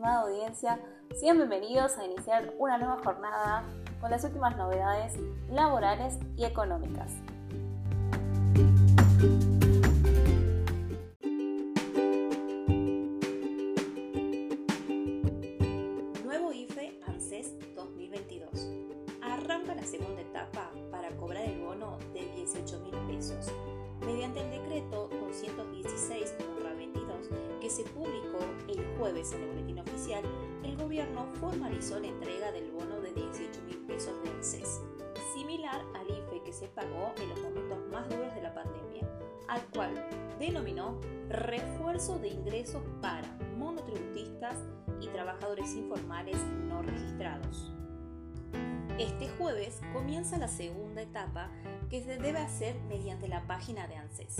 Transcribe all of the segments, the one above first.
estimada audiencia, sean bienvenidos a iniciar una nueva jornada con las últimas novedades laborales y económicas. Nuevo IFE ANSES 2022. Arranca la segunda etapa para cobrar el bono de 18 mil pesos mediante el decreto 216 que se publicó el jueves en el boletín oficial, el gobierno formalizó la entrega del bono de 18 mil pesos de ANSES, similar al IFE que se pagó en los momentos más duros de la pandemia, al cual denominó refuerzo de ingresos para monotributistas y trabajadores informales no registrados. Este jueves comienza la segunda etapa que se debe hacer mediante la página de ANSES.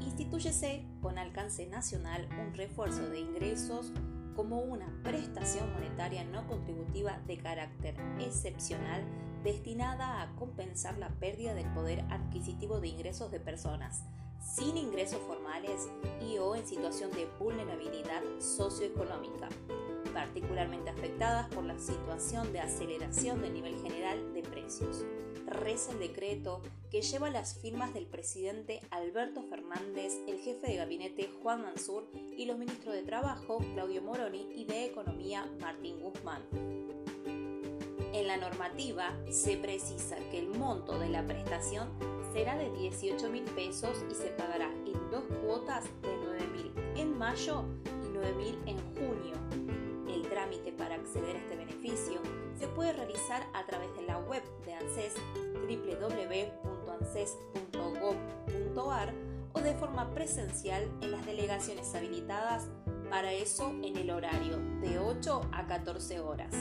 Institúyese con alcance nacional un refuerzo de ingresos como una prestación monetaria no contributiva de carácter excepcional destinada a compensar la pérdida del poder adquisitivo de ingresos de personas sin ingresos formales y o en situación de vulnerabilidad socioeconómica particularmente afectadas por la situación de aceleración del nivel general de precios. Reza el decreto que lleva las firmas del presidente Alberto Fernández, el jefe de gabinete Juan Mansur y los ministros de Trabajo Claudio Moroni y de Economía Martín Guzmán. En la normativa se precisa que el monto de la prestación será de 18 mil pesos y se pagará en dos cuotas de 9 mil en mayo y 9 mil en junio para acceder a este beneficio se puede realizar a través de la web de ANSES www.anses.gov.ar o de forma presencial en las delegaciones habilitadas para eso en el horario de 8 a 14 horas.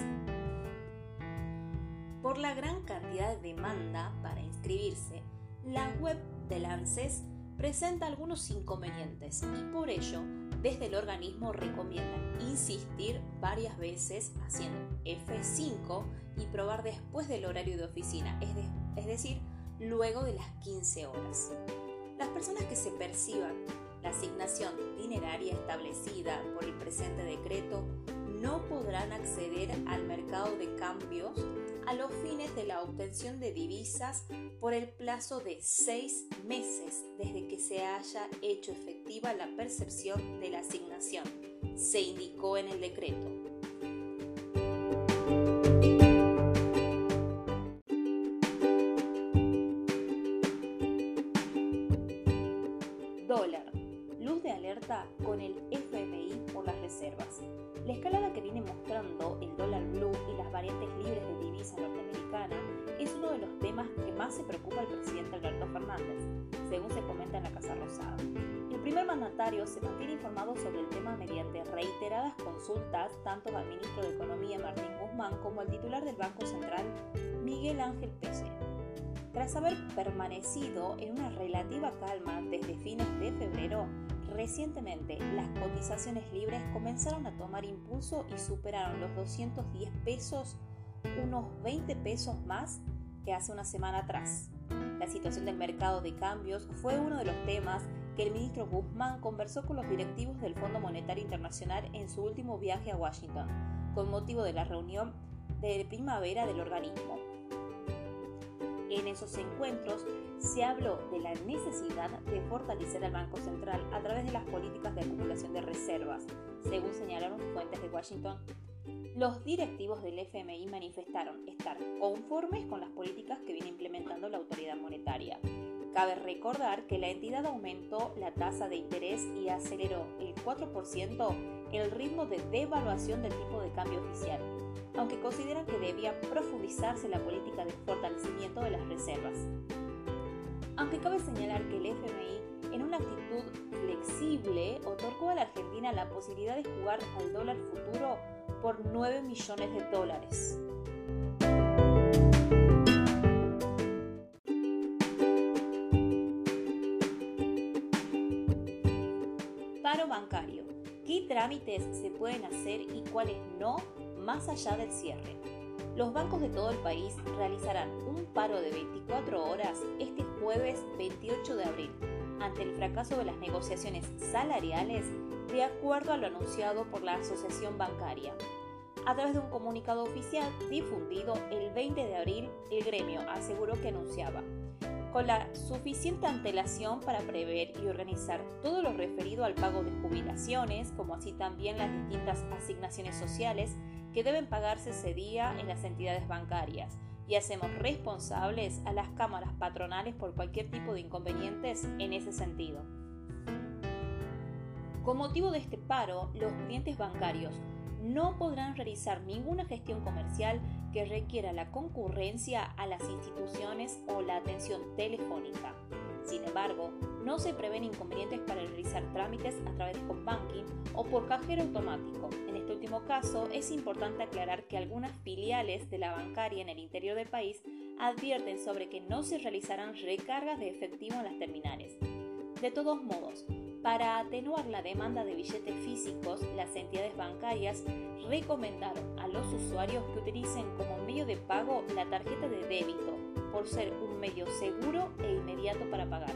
Por la gran cantidad de demanda para inscribirse, la web del ANSES presenta algunos inconvenientes y por ello desde el organismo recomiendan insistir varias veces haciendo F5 y probar después del horario de oficina, es, decir, luego de las 15 horas. Las personas que se perciban la asignación dineraria establecida por el presente decreto no podrán acceder al mercado de cambios a los fines de la obtención de divisas por el plazo de seis meses desde que se haya hecho efectiva la percepción de la asignación, se indicó en el decreto. Preocupa al presidente Alberto Fernández, según se comenta en la Casa Rosada. El primer mandatario se mantiene informado sobre el tema mediante reiteradas consultas tanto al ministro de Economía Martín Guzmán como al titular del Banco Central Miguel Ángel Pese. Tras haber permanecido en una relativa calma desde fines de febrero, Recientemente, las cotizaciones libres comenzaron a tomar impulso y superaron los 210 pesos, unos 20 pesos más que hace una semana atrás. La situación del mercado de cambios fue uno de los temas que el ministro Guzmán conversó con los directivos del Fondo Monetario Internacional en su último viaje a Washington, con motivo de la reunión de primavera del organismo. En esos encuentros se habló de la necesidad de fortalecer al Banco Central a través de las políticas de acumulación de reservas, según señalaron fuentes de Washington. Los directivos del FMI manifestaron estar conformes con las políticas que viene implementando la autoridad monetaria. Cabe recordar que la entidad aumentó la tasa de interés y aceleró el 4% el ritmo de devaluación del tipo de cambio oficial, aunque consideran que debía profundizarse la política de fortalecimiento de las reservas. Aunque cabe señalar que el FMI, en una actitud flexible, otorgó a la Argentina la posibilidad de jugar al dólar futuro por 9 millones de dólares. Paro bancario. ¿Qué trámites se pueden hacer y cuáles no más allá del cierre? Los bancos de todo el país realizarán un paro de 24 horas este jueves 28 de abril, ante el fracaso de las negociaciones salariales de acuerdo a lo anunciado por la Asociación Bancaria. A través de un comunicado oficial difundido el 20 de abril, el gremio aseguró que anunciaba con la suficiente antelación para prever y organizar todo lo referido al pago de jubilaciones, como así también las distintas asignaciones sociales que deben pagarse ese día en las entidades bancarias, y hacemos responsables a las cámaras patronales por cualquier tipo de inconvenientes en ese sentido. Con motivo de este paro, los clientes bancarios no podrán realizar ninguna gestión comercial que requiera la concurrencia a las instituciones o la atención telefónica. Sin embargo, no se prevén inconvenientes para realizar trámites a través de home banking o por cajero automático. En este último caso, es importante aclarar que algunas filiales de la bancaria en el interior del país advierten sobre que no se realizarán recargas de efectivo en las terminales. De todos modos, para atenuar la demanda de billetes físicos, las entidades bancarias recomendaron a los usuarios que utilicen como medio de pago la tarjeta de débito, por ser un medio seguro e inmediato para pagar.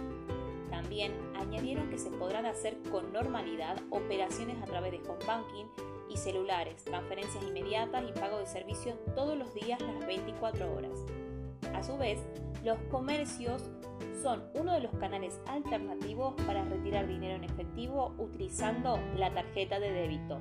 También añadieron que se podrán hacer con normalidad operaciones a través de home banking y celulares, transferencias inmediatas y pago de servicios todos los días las 24 horas. A su vez, los comercios son uno de los canales alternativos para retirar dinero en efectivo utilizando la tarjeta de débito.